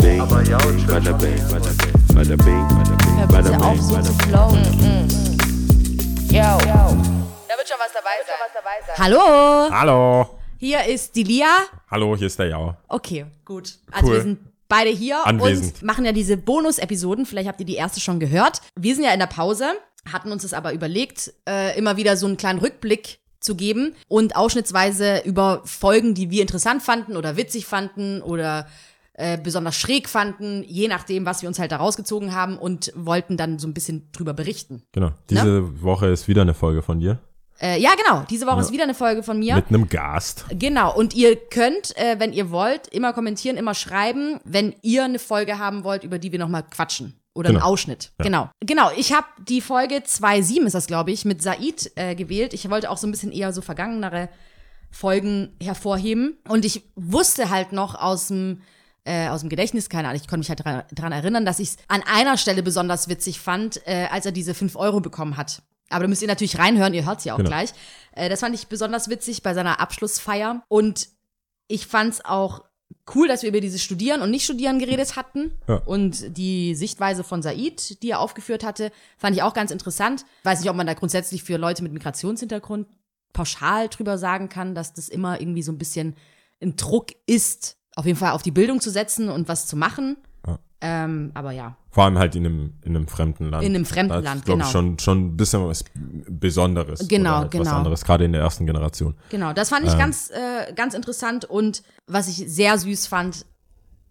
bing, bada bing, bada bing, bada bing, bada bing. Yo. Da wird schon was dabei sein. Hallo, Hallo. hier ist die Lia. Hallo, hier ist der Jao. Okay, gut. Also Cool. wir sind beide hier Anwesend. und machen ja diese Bonus-Episoden. Vielleicht habt ihr die erste schon gehört. Wir sind ja in der Pause, hatten uns das aber überlegt, äh, immer wieder so einen kleinen Rückblick zu geben und ausschnittsweise über Folgen, die wir interessant fanden oder witzig fanden oder äh, besonders schräg fanden, je nachdem, was wir uns halt da rausgezogen haben und wollten dann so ein bisschen drüber berichten. Genau. Diese Woche ist wieder eine Folge von dir. Äh, ja, genau. Diese Woche ist wieder eine Folge von mir. Mit einem Gast. Genau, und ihr könnt, äh, wenn ihr wollt, immer kommentieren, immer schreiben, wenn ihr eine Folge haben wollt, über die wir nochmal quatschen. Oder einen Genau. Ausschnitt. Genau. Genau, ich habe die Folge 2.7 ist das, glaube ich, mit Said äh, gewählt. Ich wollte auch so ein bisschen eher so vergangenere Folgen hervorheben. Und ich wusste halt noch aus dem äh, aus dem Gedächtnis, keine Ahnung, ich konnte mich halt dran, dran erinnern, dass ich es an einer Stelle besonders witzig fand, äh, als er diese 5 Euro bekommen hat. Aber da müsst ihr natürlich reinhören, ihr hört es ja auch Genau. gleich. Äh, das fand ich besonders witzig bei seiner Abschlussfeier. Und ich fand es auch cool, dass wir über dieses Studieren und Nicht-Studieren geredet hatten. Ja. Und die Sichtweise von Said, die er aufgeführt hatte, fand ich auch ganz interessant. Weiß nicht, ob man da grundsätzlich für Leute mit Migrationshintergrund pauschal drüber sagen kann, dass das immer irgendwie so ein bisschen ein Druck ist, auf jeden Fall auf die Bildung zu setzen und was zu machen. Ja. Ähm, aber ja, Vor allem halt in einem, in einem fremden Land. In einem fremden Das ist, Land, glaub genau. Ich schon, schon ein bisschen was Besonderes. Genau, oder halt Was genau. anderes, gerade in der ersten Generation. Genau, das fand ich Ähm. ganz, äh, ganz interessant und was ich sehr süß fand,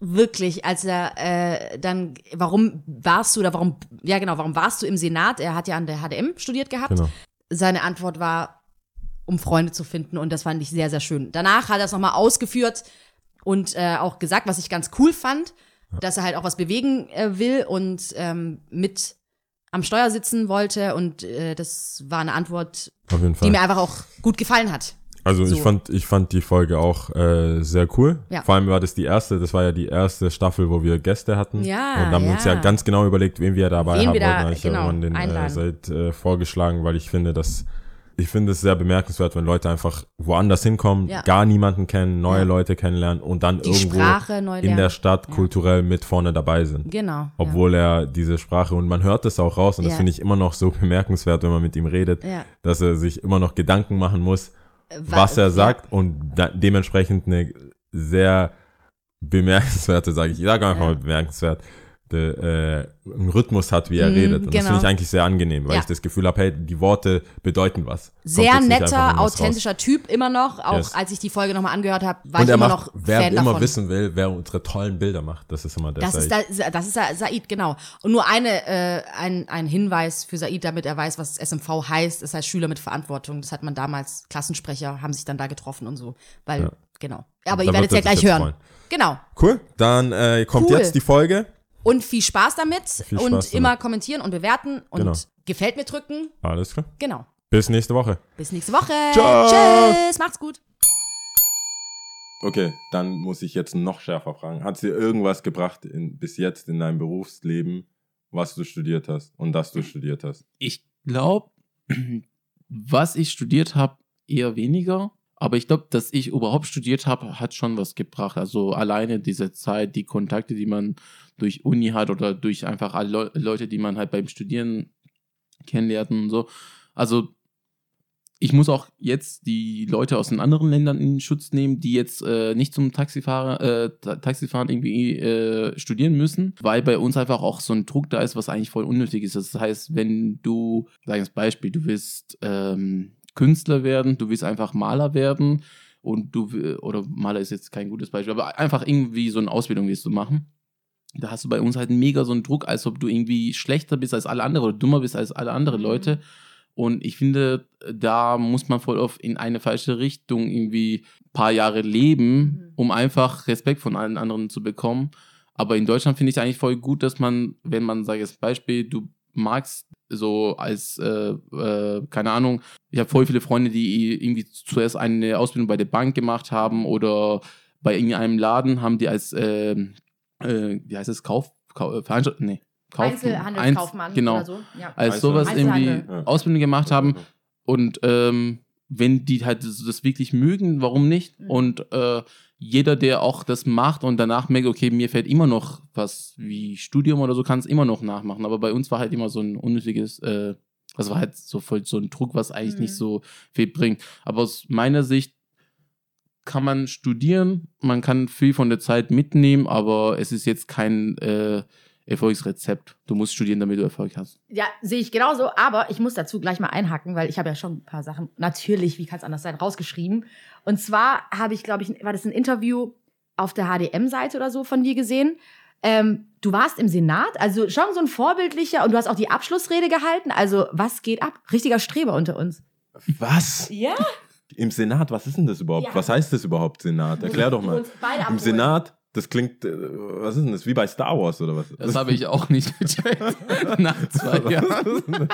wirklich, als er äh, dann, warum warst du oder warum, ja genau, warum warst du im Senat? Er hat ja an der HDM studiert gehabt. Genau. Seine Antwort war, um Freunde zu finden und das fand ich sehr, sehr schön. Danach hat er es nochmal ausgeführt und äh, auch gesagt, was ich ganz cool fand, dass er halt auch was bewegen äh, will und ähm, mit am Steuer sitzen wollte und äh, das war eine Antwort, die mir einfach auch gut gefallen hat. Also So. ich fand, ich fand die Folge auch äh, sehr cool. Ja. Vor allem war das die erste, das war ja die erste Staffel, wo wir Gäste hatten. Ja, Und haben uns ja. ja ganz genau überlegt, wen wir dabei Wen haben wir da, wollten. Ich genau, habe den äh, seit äh, vorgeschlagen, weil ich finde, dass ich finde es sehr bemerkenswert, wenn Leute einfach woanders hinkommen, Ja. gar niemanden kennen, neue Ja. Leute kennenlernen und dann Die irgendwo in der Stadt Ja. kulturell mit vorne dabei sind. Genau. Obwohl er diese Sprache, und man hört es auch raus, und das finde ich immer noch so bemerkenswert, wenn man mit ihm redet, dass er sich immer noch Gedanken machen muss, Ja. was er Ja. sagt und dementsprechend eine sehr bemerkenswerte, sage ich, ich sage einfach mal bemerkenswert, de, äh, einen Rhythmus hat, wie er Mhm, redet. Und das genau. finde ich eigentlich sehr angenehm, weil Ja. ich das Gefühl habe, hey, die Worte bedeuten was. Sehr netter, irgendwas raus. authentischer Typ immer noch. Auch Yes. als ich die Folge nochmal angehört habe, war Und ich er immer macht, noch wer Fan immer davon. wissen will, wer unsere tollen Bilder macht, das ist immer der das ist, Said. da, das ist Sa- Said, genau. Und nur eine, äh, ein, ein Hinweis für Said, damit er weiß, was SMV heißt. Das heißt Schüler mit Verantwortung. Das hat man damals, Klassensprecher haben sich dann da getroffen und so. Weil, Ja. genau. Aber Da ihr werdet es ja gleich hören. freuen. Genau. Cool, dann äh, kommt Cool. jetzt die Folge. Und viel Spaß damit. Viel und Spaß damit. immer kommentieren und bewerten und Genau. gefällt mir drücken. Alles klar. Genau. Bis nächste Woche. Bis nächste Woche. Ciao. Tschüss. Macht's gut. Okay, dann muss ich jetzt noch schärfer fragen. Hat dir irgendwas gebracht in, bis jetzt in deinem Berufsleben, was du studiert hast und dass du studiert hast? Ich glaube, was ich studiert habe, eher weniger. Aber ich glaube, dass ich überhaupt studiert habe, hat schon was gebracht. Also alleine diese Zeit, die Kontakte, die man durch Uni hat oder durch einfach alle Leu- Leute, die man halt beim Studieren kennenlernt und so. Also ich muss auch jetzt die Leute aus den anderen Ländern in Schutz nehmen, die jetzt äh, nicht zum Taxifahrer, äh, Ta- Taxifahren irgendwie äh, studieren müssen, weil bei uns einfach auch so ein Druck da ist, was eigentlich voll unnötig ist. Das heißt, wenn du, sag ich als Beispiel, du willst ähm, Künstler werden, du willst einfach Maler werden und du, oder Maler ist jetzt kein gutes Beispiel, aber einfach irgendwie so eine Ausbildung willst du machen. Da hast du bei uns halt mega so einen Druck, als ob du irgendwie schlechter bist als alle anderen oder dummer bist als alle anderen Mhm. Leute. Und ich finde, da muss man voll oft in eine falsche Richtung irgendwie ein paar Jahre leben, Mhm. um einfach Respekt von allen anderen zu bekommen. Aber in Deutschland finde ich es eigentlich voll gut, dass man, wenn man, sage ich jetzt Beispiel, du magst so als, äh, äh, keine Ahnung, ich habe voll viele Freunde, die irgendwie zuerst eine Ausbildung bei der Bank gemacht haben oder bei irgendeinem Laden haben die als, ähm, äh, wie heißt es, Kauf, Kauf Veranstalt, nee, Kauf, Einzelhandelskaufmann Einz- genau, oder so. Ja. als sowas irgendwie. Ausbildung gemacht haben und ähm, wenn die halt das das wirklich mögen, warum nicht? Mhm. Und äh, jeder, der auch das macht und danach merkt, okay, mir fällt immer noch was wie Studium oder so, kann es immer noch nachmachen. Aber bei uns war halt immer so ein unnötiges, äh, das war halt so voll so ein Druck, was eigentlich Mhm. nicht so viel bringt. Aber aus meiner Sicht kann man studieren, man kann viel von der Zeit mitnehmen, aber es ist jetzt kein äh, Erfolgsrezept. Du musst studieren, damit du Erfolg hast. Ja, sehe ich genauso, aber ich muss dazu gleich mal einhaken, weil ich habe ja schon ein paar Sachen, natürlich, wie kann es anders sein, rausgeschrieben. Und zwar habe ich, glaube ich, war das ein Interview auf der HDM-Seite oder so von dir gesehen. Ähm, du warst im Senat, also schon so ein vorbildlicher und du hast auch die Abschlussrede gehalten. Also, was geht ab? Richtiger Streber unter uns. Was? Ja? Im Senat, was ist denn das überhaupt? Ja. Was heißt das überhaupt, Senat? Erklär doch mal. Im. Senat, das klingt, äh, was ist denn das? Wie bei Star Wars oder was? Das habe ich auch nicht gecheckt. Nach zwei Jahren.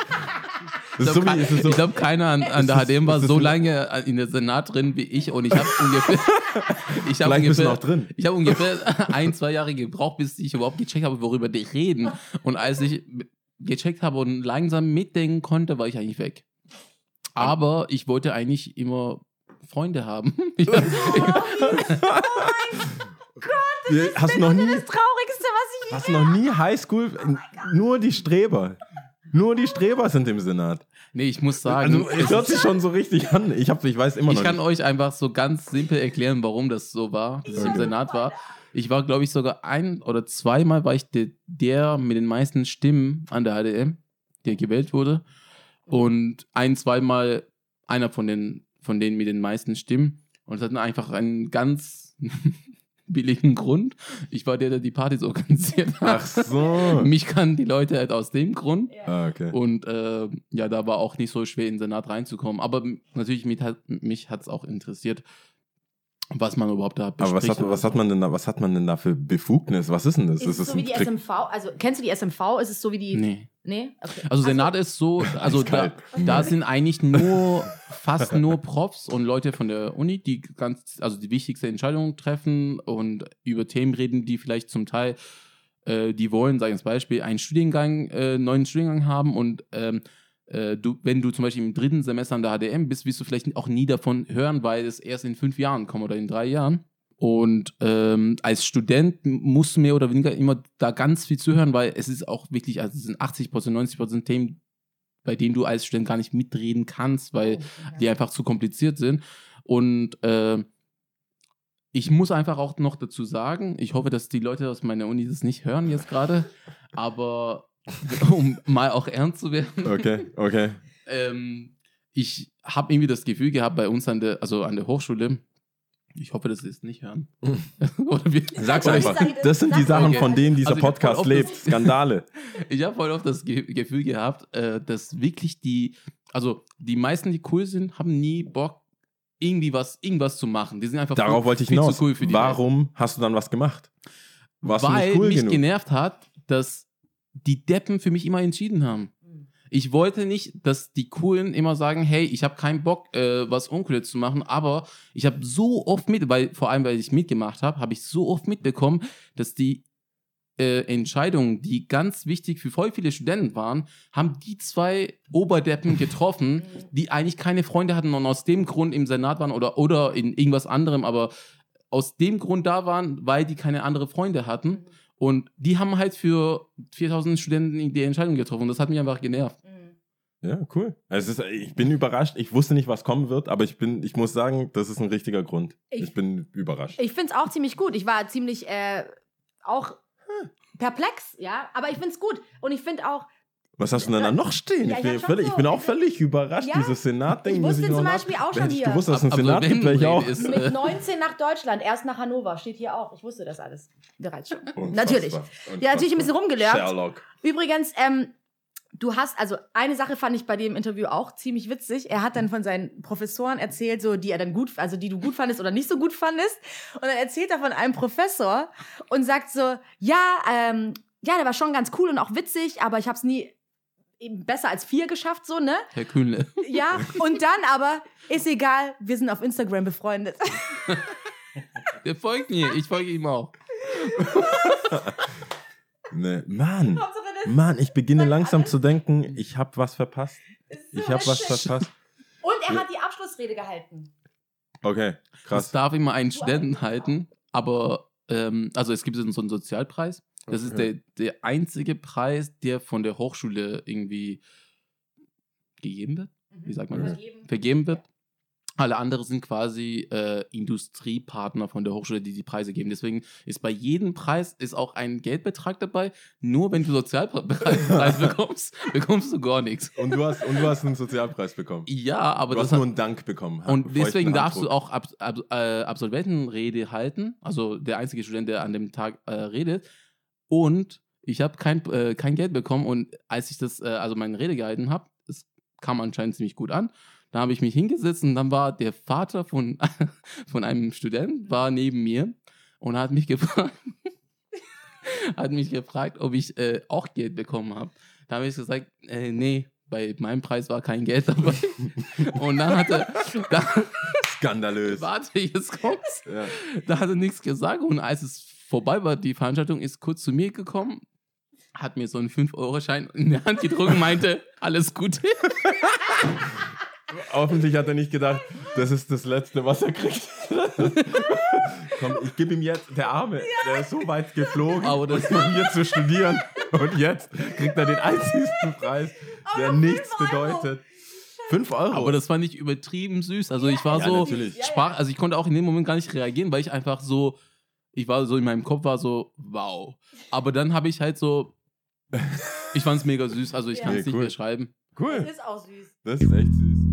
Das ist so so, Ich glaube, keiner an, an der HDM war so lange in der Senat drin wie ich und ich habe ungefähr, ich du ungefähr, noch drin. ich habe ungefähr ein, zwei Jahre gebraucht, bis ich überhaupt gecheckt habe, worüber die reden. Und als ich gecheckt habe und langsam mitdenken konnte, war ich eigentlich weg. Aber ich wollte eigentlich immer Freunde haben. Ja, hast du noch nie, Das Traurigste, was ich hast du noch nie Highschool, nur die Streber. Nur die Streber sind im Senat. nee, ich muss sagen, Also, es hört sich schon so richtig an. Ich, hab, ich weiß immer ich noch kann nicht. euch einfach so ganz simpel erklären, warum das so war, dass ich im Senat war. Ich war, glaube ich, sogar ein oder zweimal war ich der, der mit den meisten Stimmen an der HDM, der gewählt wurde. Und ein, zweimal einer von den, von denen mit den meisten Stimmen. Und es hat einfach einen ganz billigen Grund. Ich war der, der die Partys organisiert hat. Ach so. Mich kannten die Leute halt aus dem Grund. Ah, okay. Und äh, ja, da war auch nicht so schwer, in den Senat reinzukommen. Aber natürlich, mich hat mich hat's auch interessiert, was man überhaupt da Aber was bespricht. hat, was hat man denn da, was hat man denn da für Befugnis? Was ist denn das? Ist es das so wie die SMV? Also, kennst du die SMV? Ist es so wie die. Nee. Nee? Okay. Also Senat ist so, also da, da sind eigentlich nur, fast nur Profs und Leute von der Uni, die ganz, also die wichtigste Entscheidungen treffen und über Themen reden, die vielleicht zum Teil, äh, die wollen, sagen wir als Beispiel, einen Studiengang, äh, neuen Studiengang haben und ähm, äh, du, wenn du zum Beispiel im dritten Semester an der HDM bist, wirst du vielleicht auch nie davon hören, weil es erst in fünf Jahren kommt oder in drei Jahren. Und ähm, als Student musst du mehr oder weniger immer da ganz viel zuhören, weil es ist auch wirklich, also es sind 80% 90% Themen, bei denen du als Student gar nicht mitreden kannst, weil die einfach zu kompliziert sind. Und äh, ich muss einfach auch noch dazu sagen, ich hoffe, dass die Leute aus meiner Uni das nicht hören jetzt gerade, aber um mal auch ernst zu werden, Okay, okay. ähm, ich habe irgendwie das Gefühl gehabt bei uns an der, also an der Hochschule, ich hoffe, dass sie es nicht hören. Oder wir, Sag's Oder ich einfach. sage- Das sind die Sachen, okay. von denen dieser Also ich Podcast lebt. das- Skandale. ich habe voll oft das Ge Gefühl gehabt, äh, dass wirklich die, also die meisten, die cool sind, haben nie Bock, irgendwie was, irgendwas zu machen. Die sind einfach Darauf viel, wollte ich viel hinaus. zu cool für die Welt. Warum hast du dann was gemacht? Warst Weil du nicht cool mich genug? genervt hat, dass die Deppen für mich immer entschieden haben. Ich wollte nicht, dass die Coolen immer sagen, hey, ich habe keinen Bock, äh, was Uncooles zu machen, aber ich habe so oft mit, weil vor allem, weil ich mitgemacht habe, habe ich so oft mitbekommen, dass die äh, Entscheidungen, die ganz wichtig für voll viele Studenten waren, haben die zwei Oberdeppen getroffen, die eigentlich keine Freunde hatten und aus dem Grund im Senat waren oder, oder in irgendwas anderem, aber aus dem Grund da waren, weil die keine andere Freunde hatten. Und die haben halt für 4000 Studenten die Entscheidung getroffen. Und das hat mich einfach genervt. Ja, cool. Also ist, ich bin überrascht. Ich wusste nicht, was kommen wird, aber ich bin, ich muss sagen, das ist ein richtiger Grund. Ich, Ich- bin überrascht. Ich finde es auch ziemlich gut. Ich war ziemlich äh, auch perplex, ja, aber ich finde es gut. Und ich finde auch, was hast du denn da noch stehen? Ja, ich, ich bin schon völlig, so- ich bin auch völlig überrascht, Ja, dieses Senat-Ding. ich muss wusste noch zum nach- Beispiel auch schon Hätte ich hier. gewusst, dass es einen Aber Senat gibt, wäre ich auch. ist, mit äh, 19 nach Deutschland, erst nach Hannover, steht hier auch. Ich wusste das alles bereits schon. Unfassbar. Natürlich. Ja, natürlich ein bisschen rumgelernt. Sherlock. Übrigens, ähm, du hast, also eine Sache fand ich bei dem Interview auch ziemlich witzig. Er hat dann von seinen Professoren erzählt, so die er dann gut, also die du gut fandest oder nicht so gut fandest. Und dann erzählt er von einem Professor und sagt so, ja, ähm, ja, der war schon ganz cool und auch witzig, aber ich habe es nie eben besser als vier geschafft, so, ne? Herr Kühnle. Ja, und dann aber, ist egal, wir sind auf Instagram befreundet. Der folgt mir. Ich folge ihm auch. Ne, Mann, Mann, ich beginne langsam alles. zu denken, ich habe was verpasst. so Ich habe was verpasst. Und er hat die Abschluss Abschlussrede gehalten. Okay, Das krass. darf immer ein Studenten halten, aber ähm, also es gibt so einen Sozialpreis. Das ist der, Okay. der einzige Preis, der von der Hochschule irgendwie gegeben wird, wie sagt man das? Vergeben. vergeben wird. Alle anderen sind quasi äh, Industriepartner von der Hochschule, die die Preise geben. Deswegen ist bei jedem Preis ist auch ein Geldbetrag dabei. Nur wenn du Sozialpreis bekommst, bekommst du gar nichts. Und du hast, und du hast einen Sozialpreis bekommen. Ja, aber Du das hast hat, nur einen Dank bekommen. und deswegen darfst du auch Ab Ab äh, Absolventenrede halten. Also der einzige Student, der an dem Tag äh, redet. Und ich habe kein, äh, kein Geld bekommen. Und als ich das, äh, also meine Rede gehalten habe, es kam anscheinend ziemlich gut an. Da habe ich mich hingesetzt und dann war der Vater von, von einem Student war neben mir und hat mich gefragt, hat mich gefragt, ob ich äh, auch Geld bekommen habe. Da habe ich gesagt, äh, nee, bei meinem Preis war kein Geld dabei. und dann hat er, da, Skandalös. warte, jetzt kommt's. Ja. Da hat er nichts gesagt und als es vorbei war, die Veranstaltung ist kurz zu mir gekommen, hat mir so einen 5-Euro-Schein in die Hand gedrückt und meinte, alles Gute. Hoffentlich hat er nicht gedacht, das ist das Letzte, was er kriegt. Komm, ich gebe ihm jetzt, der Arme, der ist so weit geflogen, Aber das- um hier zu studieren. Und jetzt kriegt er den einzigsten Preis, der Aber nichts bedeutet. 5 Euro. Aber das fand ich übertrieben süß. Also ich war Ja, so, natürlich. Sprach, also ich konnte auch in dem Moment gar nicht reagieren, weil ich einfach so, ich war so in meinem Kopf war so, wow. Aber dann habe ich halt so, ich fand es mega süß. Also ich Ja. kann es Nee, nicht cool. beschreiben. cool. Das ist auch süß. Das ist echt süß.